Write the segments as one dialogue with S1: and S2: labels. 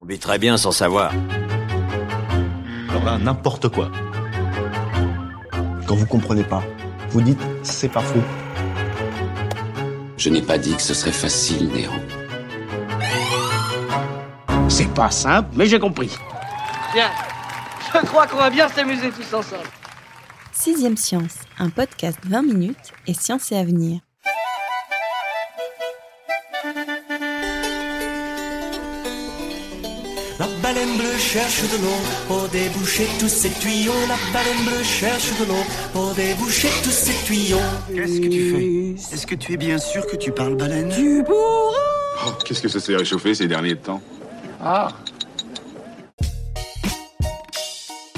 S1: On vit très bien sans savoir.
S2: Alors là, n'importe quoi.
S3: Quand vous comprenez pas, vous dites c'est pas faux.
S4: Je n'ai pas dit que ce serait facile, Néo.
S5: C'est pas simple, mais j'ai compris.
S6: Bien. Je crois qu'on va bien s'amuser tous ensemble.
S7: Sixième Science, un podcast 20 minutes et science et avenir.
S8: Bleue cherche de l'eau pour déboucher tous ses tuyaux. La baleine bleue cherche de l'eau pour déboucher tous ses tuyaux.
S9: Qu'est-ce que tu fais? Est-ce que tu es bien sûr que tu parles baleine?
S6: Tu pourras
S10: Oh, qu'est-ce que ça s'est réchauffé ces derniers temps?
S6: Ah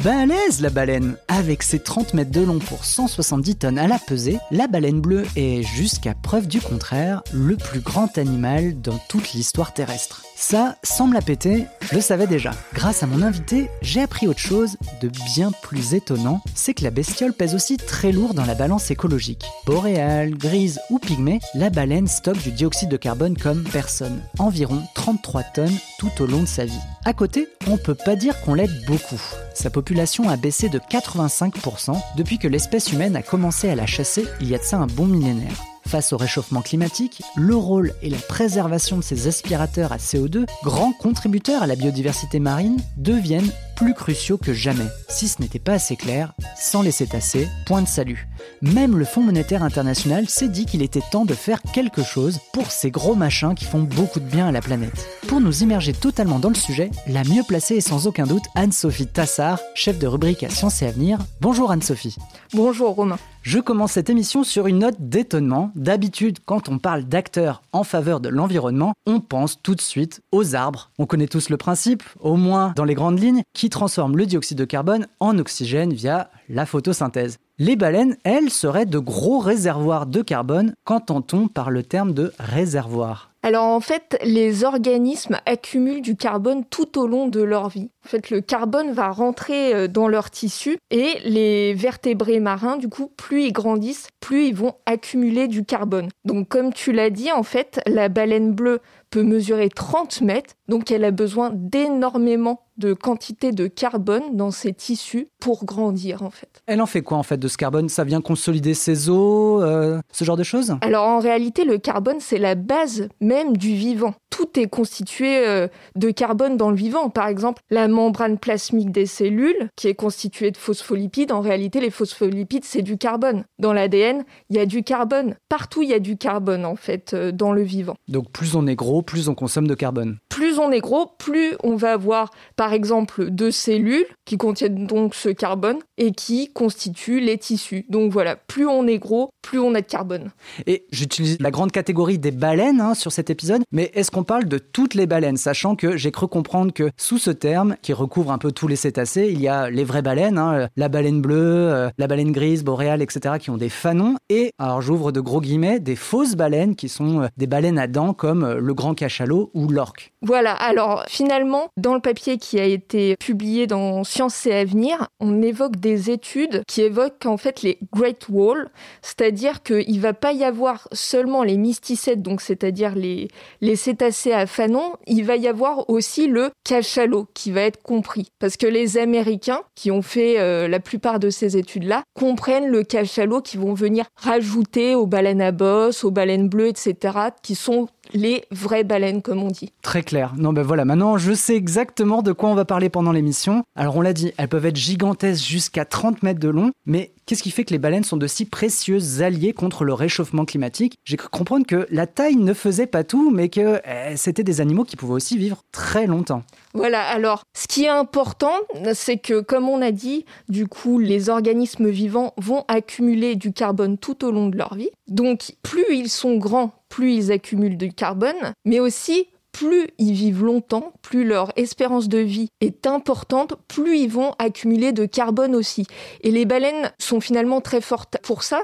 S11: Balèze la baleine Avec ses 30 mètres de long pour 170 tonnes à la pesée, la baleine bleue est, jusqu'à preuve du contraire, le plus grand animal dans toute l'histoire terrestre. Ça, sans me la péter, je le savais déjà. Grâce à mon invité, j'ai appris autre chose de bien plus étonnant, c'est que la bestiole pèse aussi très lourd dans la balance écologique. Boréale, grise ou pygmée, la baleine stocke du dioxyde de carbone comme personne. Environ 33 tonnes tout au long de sa vie. À côté, on peut pas dire qu'on l'aide beaucoup. Sa population a baissé de 85% depuis que l'espèce humaine a commencé à la chasser il y a de ça un bon millénaire. Face au réchauffement climatique, le rôle et la préservation de ces aspirateurs à CO2, grands contributeurs à la biodiversité marine, deviennent plus cruciaux que jamais. Si ce n'était pas assez clair, sans les cétacés, point de salut. Même le Fonds monétaire international s'est dit qu'il était temps de faire quelque chose pour ces gros machins qui font beaucoup de bien à la planète. Pour nous immerger totalement dans le sujet, la mieux placée est sans aucun doute Anne-Sophie Tassard, chef de rubrique à Sciences et Avenir. Bonjour Anne-Sophie.
S12: Bonjour Romain.
S11: Je commence cette émission sur une note d'étonnement. D'habitude, quand on parle d'acteurs en faveur de l'environnement, on pense tout de suite aux arbres. On connaît tous le principe, au moins dans les grandes lignes, qui transforment le dioxyde de carbone en oxygène via la photosynthèse. Les baleines, elles, seraient de gros réservoirs de carbone. Qu'entend-on par le terme de réservoir?
S12: Alors en fait, les organismes accumulent du carbone tout au long de leur vie. En fait, le carbone va rentrer dans leur tissu et les vertébrés marins, du coup, plus ils grandissent, plus ils vont accumuler du carbone. Donc comme tu l'as dit, en fait, la baleine bleue peut mesurer 30 mètres, donc elle a besoin d'énormément de quantité de carbone dans ses tissus pour grandir en fait.
S11: Elle en fait quoi en fait de ce carbone? Ça vient consolider ses os, euh, ce genre de choses?
S12: Alors en réalité le carbone c'est la base même du vivant. Tout est constitué euh, de carbone dans le vivant. Par exemple la membrane plasmique des cellules qui est constituée de phospholipides. En réalité les phospholipides c'est du carbone. Dans l'ADN il y a du carbone. Partout il y a du carbone en fait euh, dans le vivant.
S11: Donc plus on est gros, plus on consomme de carbone.
S12: Plus on est gros, plus on va avoir par exemple deux cellules qui contiennent donc ce carbone et qui constituent les tissus. Donc voilà, plus on est gros, plus on a de carbone.
S11: Et j'utilise la grande catégorie des baleines hein, sur cet épisode, mais est-ce qu'on parle de toutes les baleines, sachant que j'ai cru comprendre que sous ce terme, qui recouvre un peu tous les cétacés, il y a les vraies baleines, hein, la baleine bleue, euh, la baleine grise, boréale, etc., qui ont des fanons, et, alors j'ouvre de gros guillemets, des fausses baleines qui sont euh, des baleines à dents comme euh, le grand cachalot ou l'orque.
S12: Voilà, alors finalement, dans le papier qui a été publié dans Sciences et Avenir, on évoque des études qui évoquent en fait les Great Wall, c'est-à-dire qu'il ne va pas y avoir seulement les mysticètes, donc c'est-à-dire les, les cétacés à fanon, il va y avoir aussi le cachalot qui va être compris. Parce que les Américains, qui ont fait euh, la plupart de ces études-là, comprennent le cachalot qui vont venir rajouter aux baleines à bosse, aux baleines bleues, etc., qui sont les vraies baleines, comme on dit.
S11: Très Non, ben voilà, maintenant je sais exactement de quoi on va parler pendant l'émission. Alors on l'a dit, elles peuvent être gigantesques jusqu'à 30 mètres de long, mais qu'est-ce qui fait que les baleines sont de si précieux alliés contre le réchauffement climatique? J'ai cru comprendre que la taille ne faisait pas tout, mais que eh, c'était des animaux qui pouvaient aussi vivre très longtemps.
S12: Voilà, alors ce qui est important, c'est que comme on a dit, du coup, les organismes vivants vont accumuler du carbone tout au long de leur vie. Donc plus ils sont grands, plus ils accumulent du carbone, mais aussi plus ils vivent longtemps, plus leur espérance de vie est importante, plus ils vont accumuler de carbone aussi. Et les baleines sont finalement très fortes pour ça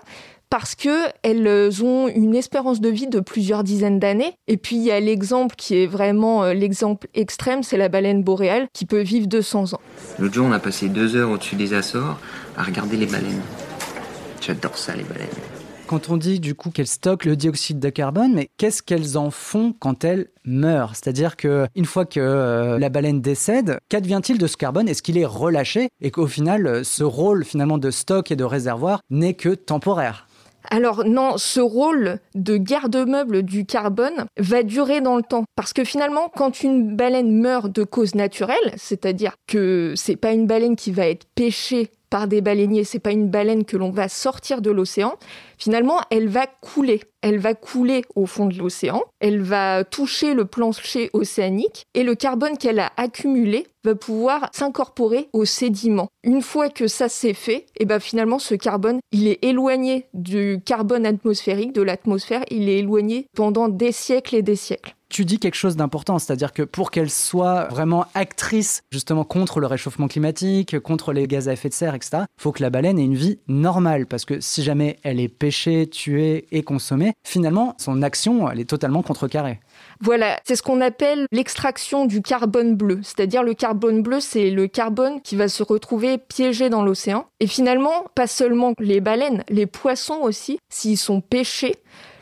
S12: parce qu'elles ont une espérance de vie de plusieurs dizaines d'années. Et puis il y a l'exemple qui est vraiment euh, l'exemple extrême, c'est la baleine boréale qui peut vivre 200 ans.
S13: L'autre jour, on a passé deux heures au-dessus des Açores à regarder les baleines. J'adore ça, les baleines.
S11: Quand on dit du coup qu'elles stockent le dioxyde de carbone, mais qu'est-ce qu'elles en font quand elles meurent? C'est-à-dire que une fois que euh, la baleine décède, qu'advient-il de ce carbone? Est-ce qu'il est relâché? Et qu'au final, euh, ce rôle finalement de stock et de réservoir n'est que temporaire?
S12: Alors non, ce rôle de garde-meuble du carbone va durer dans le temps. Parce que finalement, quand une baleine meurt de cause naturelle, c'est-à-dire que c'est pas une baleine qui va être pêchée par des baleiniers, c'est pas une baleine que l'on va sortir de l'océan, finalement, elle va couler. Elle va couler au fond de l'océan, elle va toucher le plancher océanique et le carbone qu'elle a accumulé va pouvoir s'incorporer aux sédiments. Une fois que ça s'est fait, et eh ben finalement ce carbone, il est éloigné du carbone atmosphérique, de l'atmosphère, il est éloigné pendant des siècles et des siècles
S11: tu dis quelque chose d'important, c'est-à-dire que pour qu'elle soit vraiment actrice justement contre le réchauffement climatique, contre les gaz à effet de serre, etc., faut que la baleine ait une vie normale, parce que si jamais elle est pêchée, tuée et consommée, finalement, son action, elle est totalement contrecarrée.
S12: Voilà, c'est ce qu'on appelle l'extraction du carbone bleu. C'est-à-dire le carbone bleu, c'est le carbone qui va se retrouver piégé dans l'océan. Et finalement, pas seulement les baleines, les poissons aussi, s'ils sont pêchés,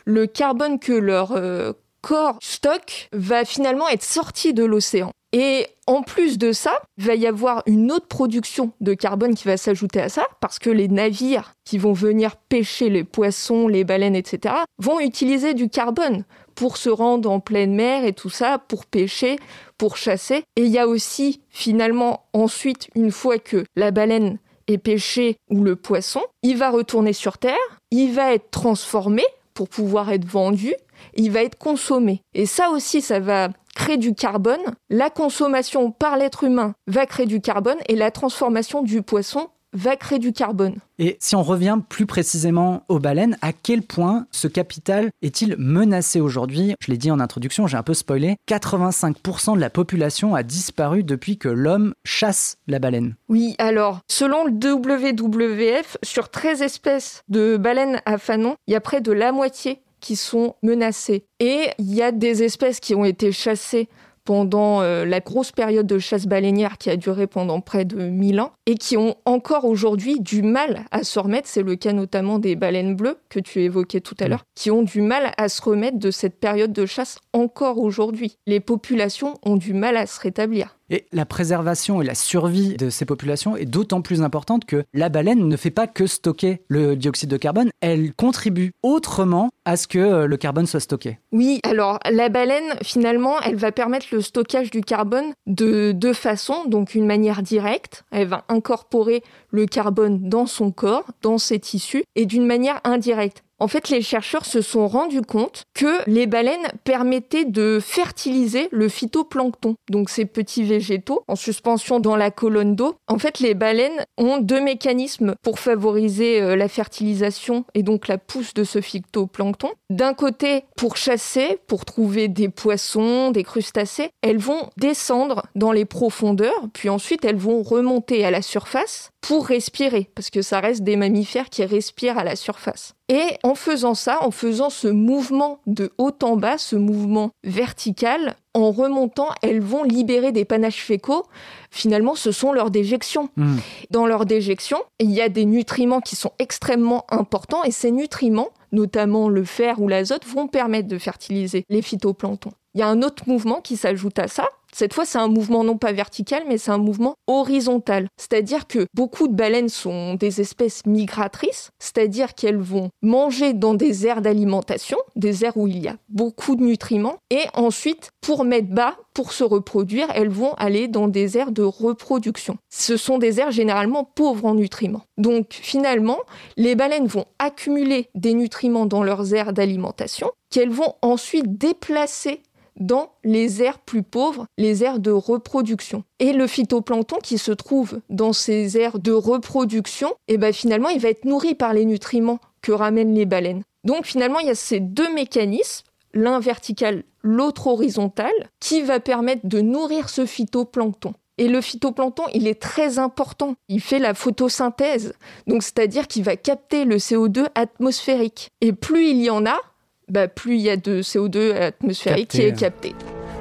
S12: le carbone que leur euh, corps stock va finalement être sorti de l'océan. Et en plus de ça, il va y avoir une autre production de carbone qui va s'ajouter à ça, parce que les navires qui vont venir pêcher les poissons, les baleines, etc., vont utiliser du carbone pour se rendre en pleine mer et tout ça, pour pêcher, pour chasser. Et il y a aussi finalement ensuite, une fois que la baleine est pêchée ou le poisson, il va retourner sur Terre, il va être transformé pour pouvoir être vendu il va être consommé. Et ça aussi, ça va créer du carbone. La consommation par l'être humain va créer du carbone et la transformation du poisson va créer du carbone.
S11: Et si on revient plus précisément aux baleines, à quel point ce capital est-il menacé aujourd'hui? Je l'ai dit en introduction, j'ai un peu spoilé, 85% de la population a disparu depuis que l'homme chasse la baleine.
S12: Oui, alors, selon le WWF, sur 13 espèces de baleines à fanon, il y a près de la moitié qui sont menacées. Et il y a des espèces qui ont été chassées pendant euh, la grosse période de chasse baleinière qui a duré pendant près de 1000 ans et qui ont encore aujourd'hui du mal à se remettre, c'est le cas notamment des baleines bleues que tu évoquais tout à l'heure, qui ont du mal à se remettre de cette période de chasse encore aujourd'hui. Les populations ont du mal à se rétablir.
S11: Et la préservation et la survie de ces populations est d'autant plus importante que la baleine ne fait pas que stocker le dioxyde de carbone, elle contribue autrement à ce que euh, le carbone soit stocké.
S12: Oui, alors la baleine, finalement, elle va permettre le stockage du carbone de deux façons. Donc une manière directe, elle va incorporer le carbone dans son corps, dans ses tissus, et d'une manière indirecte. En fait, les chercheurs se sont rendus compte que les baleines permettaient de fertiliser le phytoplancton, donc ces petits végétaux en suspension dans la colonne d'eau. En fait, les baleines ont deux mécanismes pour favoriser euh, la fertilisation et donc la pousse de ce phytoplancton. D'un côté, pour chasser, pour trouver des poissons, des crustacés, elles vont descendre dans les profondeurs, puis ensuite elles vont remonter à la surface pour respirer, parce que ça reste des mammifères qui respirent à la surface. Et en faisant ça, en faisant ce mouvement de haut en bas, ce mouvement vertical, en remontant, elles vont libérer des panaches fécaux. Finalement, ce sont leurs déjections. Hmm. Dans leurs déjections, il y a des nutriments qui sont extrêmement importants et ces nutriments, notamment le fer ou l'azote, vont permettre de fertiliser les phytoplanctons. il y a un autre mouvement qui s'ajoute à ça, cette fois, c'est un mouvement non pas vertical, mais c'est un mouvement horizontal. C'est-à-dire que beaucoup de baleines sont des espèces migratrices, c'est-à-dire qu'elles vont manger dans des aires d'alimentation, des aires où il y a beaucoup de nutriments, et ensuite, pour mettre bas, pour se reproduire, elles vont aller dans des aires de reproduction. Ce sont des aires généralement pauvres en nutriments. Donc finalement, les baleines vont accumuler des nutriments dans leurs aires d'alimentation qu'elles vont ensuite déplacer dans les aires plus pauvres, les aires de reproduction. Et le phytoplancton qui se trouve dans ces aires de reproduction, eh ben finalement, il va être nourri par les nutriments que ramènent les baleines. Donc finalement, il y a ces deux mécanismes, l'un vertical, l'autre horizontal, qui va permettre de nourrir ce phytoplancton. Et le phytoplancton, il est très important. Il fait la photosynthèse. Donc, c'est-à-dire qu'il va capter le CO2 atmosphérique. Et plus il y en a, bah, plus il y a de CO2 atmosphérique qui est capté.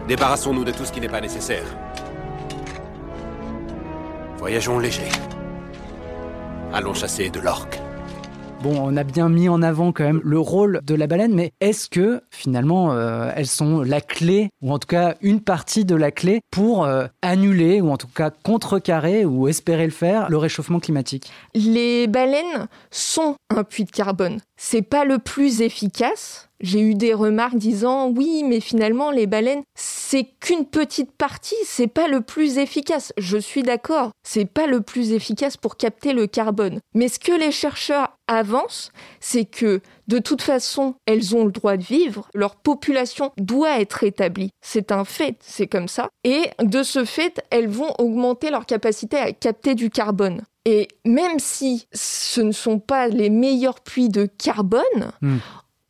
S14: Débarrassons-nous de tout ce qui n'est pas nécessaire. Voyageons léger. Allons chasser de l'orque.
S11: Bon, on a bien mis en avant quand même le rôle de la baleine, mais est-ce que finalement euh, elles sont la clé, ou en tout cas une partie de la clé pour euh, annuler, ou en tout cas contrecarrer, ou espérer le faire, le réchauffement climatique?
S12: Les baleines sont un puits de carbone. C'est pas le plus efficace, j'ai eu des remarques disant oui, mais finalement les baleines, c'est qu'une petite partie, c'est pas le plus efficace. Je suis d'accord, c'est pas le plus efficace pour capter le carbone. Mais ce que les chercheurs avancent, c'est que de toute façon, elles ont le droit de vivre, leur population doit être établie. C'est un fait, c'est comme ça. Et de ce fait, elles vont augmenter leur capacité à capter du carbone. Et même si ce ne sont pas les meilleurs puits de carbone, hmm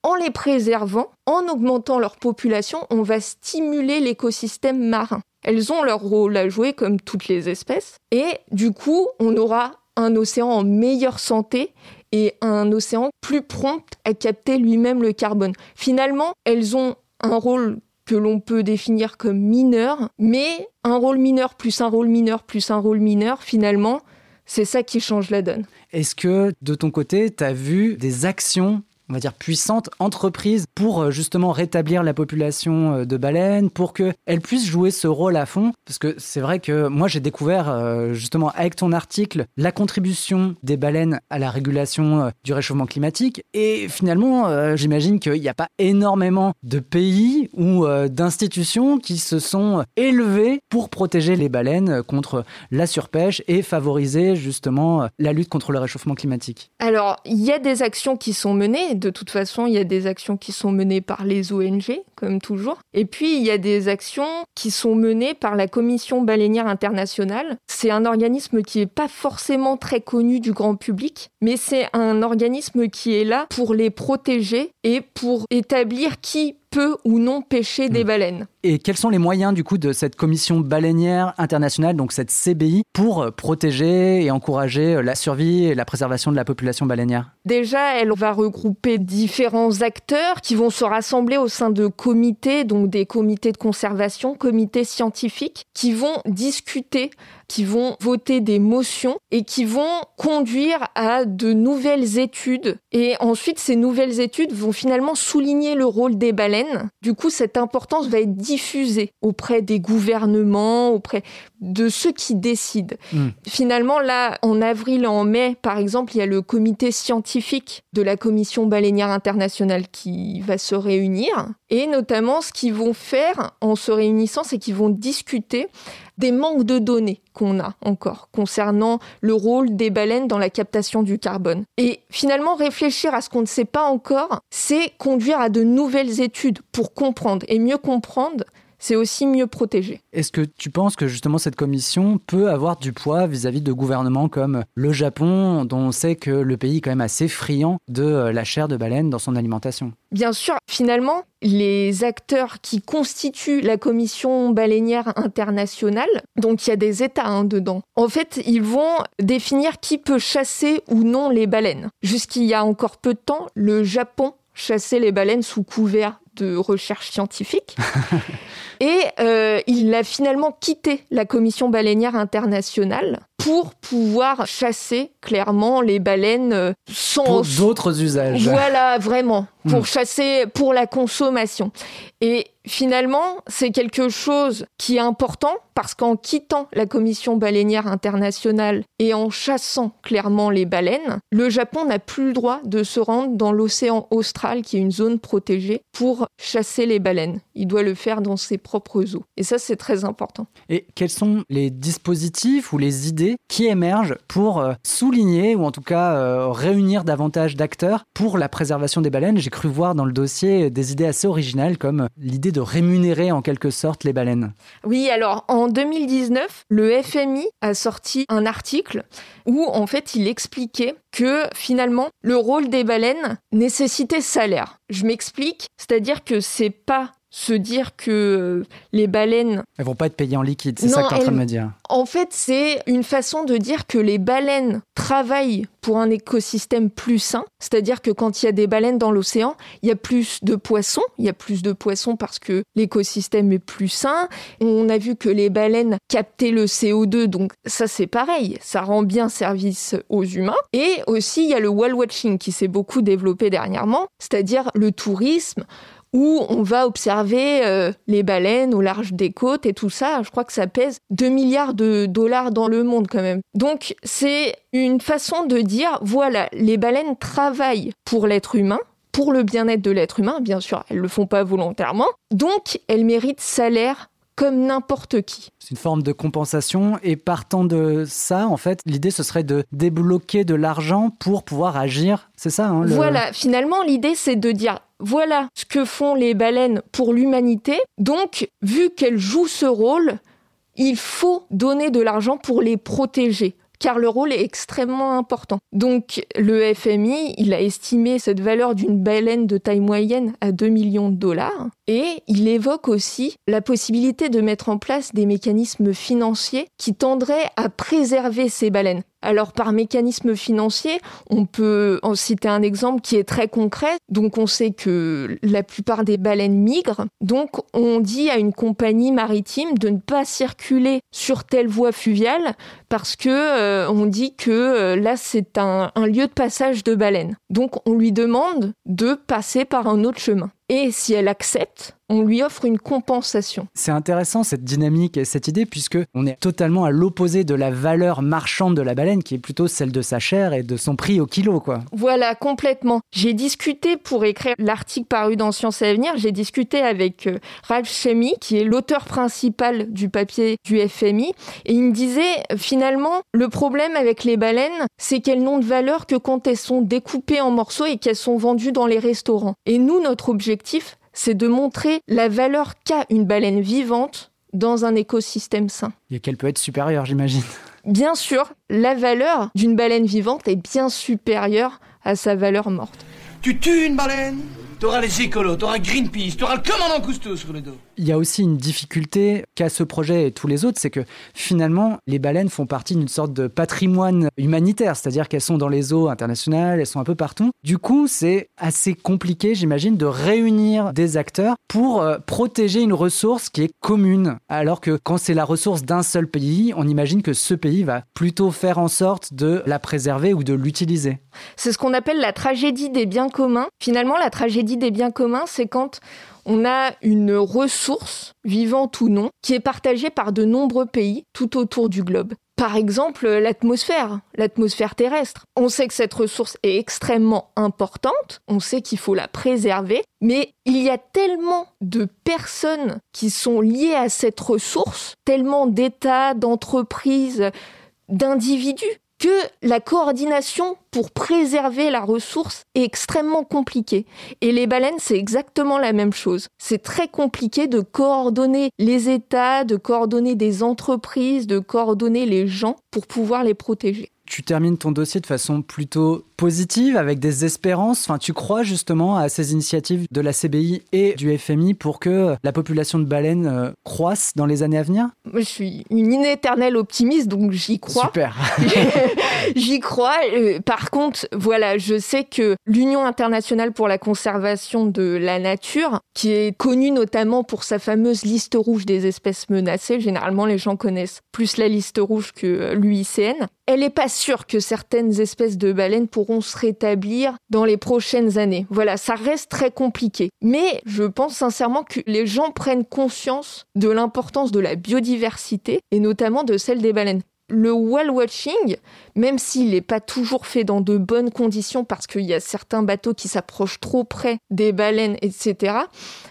S12: en les préservant, en augmentant leur population, on va stimuler l'écosystème marin. Elles ont leur rôle à jouer comme toutes les espèces. Et du coup, on aura un océan en meilleure santé et un océan plus prompt à capter lui-même le carbone. Finalement, elles ont un rôle que l'on peut définir comme mineur, mais un rôle mineur plus un rôle mineur plus un rôle mineur, finalement, c'est ça qui change la donne.
S11: Est-ce que de ton côté, tu as vu des actions on va dire, puissante entreprise pour euh, justement rétablir la population euh, de baleines, pour qu'elle puisse jouer ce rôle à fond. Parce que c'est vrai que moi, j'ai découvert euh, justement avec ton article la contribution des baleines à la régulation du réchauffement climatique. Et finalement, j'imagine qu'il n'y a pas énormément de pays ou d'institutions qui se sont élevés pour protéger les baleines contre la surpêche et favoriser justement la lutte contre le réchauffement climatique.
S12: Alors, il y a des actions qui sont menées de toute façon, il y a des actions qui sont menées par les ONG, comme toujours. Et puis, il y a des actions qui sont menées par la Commission baleinière internationale. C'est un organisme qui n'est pas forcément très connu du grand public, mais c'est un organisme qui est là pour les protéger et pour établir qui peut ou non pêcher des hmm. baleines.
S11: Et quels sont les moyens du coup de cette commission baleinière internationale, donc cette CBI, pour euh, protéger et encourager euh, la survie et la préservation de la population baleinière?
S12: Déjà, elle va regrouper différents acteurs qui vont se rassembler au sein de comités, donc des comités de conservation, comités scientifiques, qui vont discuter qui vont voter des motions et qui vont conduire à de nouvelles études. Et ensuite, ces nouvelles études vont finalement souligner le rôle des baleines. Du coup, cette importance va être diffusée auprès des gouvernements, auprès de ceux qui décident. Hmm. Finalement, là, en avril en mai, par exemple, il y a le comité scientifique de la Commission baleinière internationale qui va se réunir. Et notamment, ce qu'ils vont faire en se réunissant, c'est qu'ils vont discuter des manques de données qu'on a encore concernant le rôle des baleines dans la captation du carbone. Et finalement, réfléchir à ce qu'on ne sait pas encore, c'est conduire à de nouvelles études pour comprendre et mieux comprendre c'est aussi mieux protégé.
S11: Est-ce que tu penses que justement cette commission peut avoir du poids vis-à-vis de gouvernements comme le Japon, dont on sait que le pays est quand même assez friand de euh, la chair de baleine dans son alimentation?
S12: Bien sûr, finalement, les acteurs qui constituent la commission baleinière internationale, donc il y a des États hein, dedans, en fait, ils vont définir qui peut chasser ou non les baleines. Jusqu'il y a encore peu de temps, le Japon chassait les baleines sous couvert de recherche scientifique. Et euh, il a finalement quitté la Commission baleinière internationale pour pouvoir chasser clairement les baleines euh, sans
S11: pour d'autres usages.
S12: Voilà, vraiment, pour hmm. chasser pour la consommation. Et finalement, c'est quelque chose qui est important parce qu'en quittant la Commission baleinière internationale et en chassant clairement les baleines, le Japon n'a plus le droit de se rendre dans l'océan austral, qui est une zone protégée, pour chasser les baleines. Il doit le faire dans ses propres eaux. Et ça, c'est très important.
S11: Et quels sont les dispositifs ou les idées qui émergent pour euh, souligner ou en tout cas euh, réunir davantage d'acteurs pour la préservation des baleines J'ai cru voir dans le dossier des idées assez originales comme l'idée de rémunérer en quelque sorte les baleines.
S12: Oui, alors en 2019, le FMI a sorti un article où en fait il expliquait que finalement le rôle des baleines nécessitait salaire. Je m'explique, c'est-à-dire que c'est pas se dire que euh, les baleines...
S11: Elles vont pas être payées en liquide, c'est ça que tu es en train de me dire.
S12: En fait, c'est une façon de dire que les baleines travaillent pour un écosystème plus sain. C'est-à-dire que quand il y a des baleines dans l'océan, il y a plus de poissons. Il y a plus de poissons parce que l'écosystème est plus sain. On a vu que les baleines captaient le CO2, donc ça c'est pareil. Ça rend bien service aux humains. Et aussi, il y a le whale watching qui s'est beaucoup développé dernièrement, c'est-à-dire le tourisme où on va observer euh, les baleines au large des côtes et tout ça. Je crois que ça pèse 2 milliards de dollars dans le monde quand même. Donc c'est une façon de dire, voilà, les baleines travaillent pour l'être humain, pour le bien-être de l'être humain, bien sûr, elles le font pas volontairement. Donc elles méritent salaire comme n'importe qui.
S11: C'est une forme de compensation. Et partant de ça, en fait, l'idée ce serait de débloquer de l'argent pour pouvoir agir, c'est ça hein,
S12: Voilà, finalement l'idée c'est de dire voilà ce que font les baleines pour l'humanité, donc vu qu'elles jouent ce rôle, il faut donner de l'argent pour les protéger car le rôle est extrêmement important. Donc le FMI, il a estimé cette valeur d'une baleine de taille moyenne à 2 millions de dollars et il évoque aussi la possibilité de mettre en place des mécanismes financiers qui tendraient à préserver ces baleines. Alors par mécanisme financier, on peut en citer un exemple qui est très concret. Donc on sait que la plupart des baleines migrent. Donc on dit à une compagnie maritime de ne pas circuler sur telle voie fluviale parce que euh, on dit que euh, là c'est un, un lieu de passage de baleines. Donc on lui demande de passer par un autre chemin. Et si elle accepte, on lui offre une compensation.
S11: C'est intéressant cette dynamique et cette idée puisque on est totalement à l'opposé de la valeur marchande de la baleine qui est plutôt celle de sa chair et de son prix au kilo quoi.
S12: Voilà, complètement. J'ai discuté pour écrire l'article paru dans Science et Avenir, j'ai discuté avec euh, Ralph Chemi qui est l'auteur principal du papier du FMI et il me disait finalement le problème avec les baleines, c'est qu'elles n'ont de valeur que quand elles sont découpées en morceaux et qu'elles sont vendues dans les restaurants. Et nous notre objectif c'est de montrer la valeur qu'a une baleine vivante dans un écosystème sain.
S11: Et qu'elle peut être supérieure, j'imagine.
S12: Bien sûr, la valeur d'une baleine vivante est bien supérieure à sa valeur morte.
S5: Tu tues une baleine T'auras les écolos, t'auras Greenpeace, t'auras le commandant Cousteau sur le dos.
S11: Il y a aussi une difficulté qu'a ce projet et tous les autres, c'est que finalement, les baleines font partie d'une sorte de patrimoine humanitaire, c'est-à-dire qu'elles sont dans les eaux internationales, elles sont un peu partout. Du coup, c'est assez compliqué, j'imagine, de réunir des acteurs pour euh, protéger une ressource qui est commune. Alors que quand c'est la ressource d'un seul pays, on imagine que ce pays va plutôt faire en sorte de la préserver ou de l'utiliser.
S12: C'est ce qu'on appelle la tragédie des biens communs. Finalement, la tragédie des biens communs, c'est quand on a une ressource, vivante ou non, qui est partagée par de nombreux pays tout autour du globe. Par exemple, l'atmosphère, l'atmosphère terrestre. On sait que cette ressource est extrêmement importante, on sait qu'il faut la préserver, mais il y a tellement de personnes qui sont liées à cette ressource, tellement d'États, d'entreprises, d'individus que la coordination pour préserver la ressource est extrêmement compliquée. Et les baleines, c'est exactement la même chose. C'est très compliqué de coordonner les États, de coordonner des entreprises, de coordonner les gens pour pouvoir les protéger.
S11: tu termines ton dossier de façon plutôt positive, avec des espérances. Enfin, tu crois justement à ces initiatives de la CBI et du FMI pour que la population de baleines euh, croisse dans les années à venir?
S12: Je suis une inéternelle optimiste, donc j'y crois.
S11: Super.
S12: j'y crois. Euh, par contre, voilà, je sais que l'Union internationale pour la conservation de la nature, qui est connue notamment pour sa fameuse liste rouge des espèces menacées, généralement les gens connaissent plus la liste rouge que l'UICN, elle n'est pas sûre que certaines espèces de baleines pourront se rétablir dans les prochaines années. Voilà, ça reste très compliqué. Mais je pense sincèrement que les gens prennent conscience de l'importance de la biodiversité et notamment de celle des baleines le whale watching, même s'il n'est pas toujours fait dans de bonnes conditions parce qu'il y a certains bateaux qui s'approchent trop près des baleines, etc.,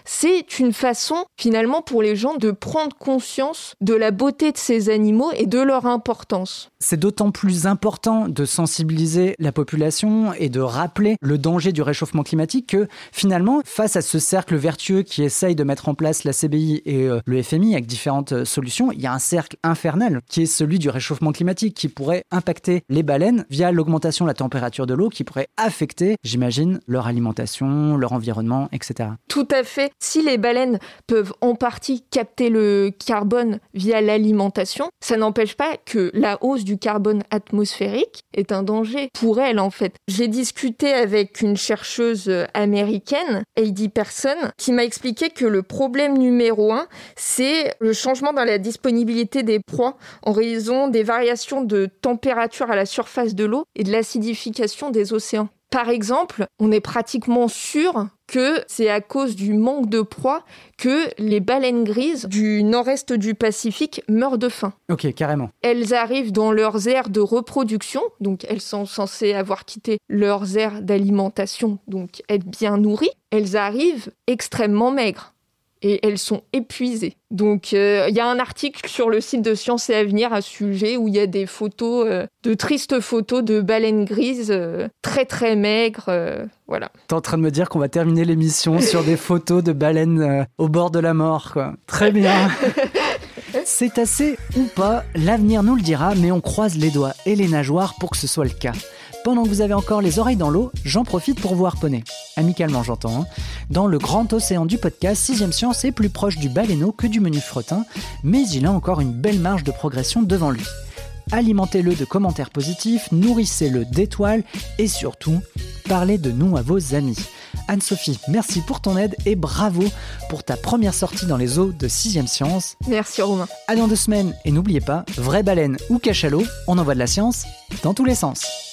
S12: c'est une façon finalement pour les gens de prendre conscience de la beauté de ces animaux et de leur importance.
S11: C'est d'autant plus important de sensibiliser la population et de rappeler le danger du réchauffement climatique que finalement, face à ce cercle vertueux qui essaye de mettre en place la CBI et euh, le FMI avec différentes euh, solutions, il y a un cercle infernal qui est celui du réchauffement climatique qui pourrait impacter les baleines via l'augmentation de la température de l'eau qui pourrait affecter, j'imagine, leur alimentation, leur environnement, etc.
S12: Tout à fait. Si les baleines peuvent en partie capter le carbone via l'alimentation, ça n'empêche pas que la hausse du carbone atmosphérique est un danger pour elles en fait. J'ai discuté avec une chercheuse américaine, Heidi Person, qui m'a expliqué que le problème numéro un, c'est le changement dans la disponibilité des proies en raison des variations de température à la surface de l'eau et de l'acidification des océans. Par exemple, on est pratiquement sûr que c'est à cause du manque de proie que les baleines grises du nord-est du Pacifique meurent de faim.
S11: Ok, carrément.
S12: Elles arrivent dans leurs aires de reproduction, donc elles sont censées avoir quitté leurs aires d'alimentation, donc être bien nourries. Elles arrivent extrêmement maigres et elles sont épuisées. Donc euh, il y a un article sur le site de Science et Avenir à ce sujet où il y a des photos, euh, de tristes photos de baleines grises euh, très très maigres. voilà.
S11: T'es en train de me dire qu'on va terminer l'émission sur des photos de baleines au bord de la mort, quoi. Très bien. C'est assez ou pas, l'avenir nous le dira, mais on croise les doigts et les nageoires pour que ce soit le cas. Pendant que vous avez encore les oreilles dans l'eau, j'en profite pour vous harponner. Amicalement, j'entends. Hein. Dans le grand océan du podcast, Sixième Science est plus proche du baleineau que du menu fretin, mais il a encore une belle marge de progression devant lui. Alimentez-le de commentaires positifs, nourrissez-le d'étoiles et surtout, parlez de nous à vos amis. Anne-Sophie, merci pour ton aide et bravo pour ta première sortie dans les eaux de 6ème Science.
S12: Merci Romain.
S11: À dans deux semaines et n'oubliez pas, vraie baleine ou cachalot, on envoie de la science dans tous les sens.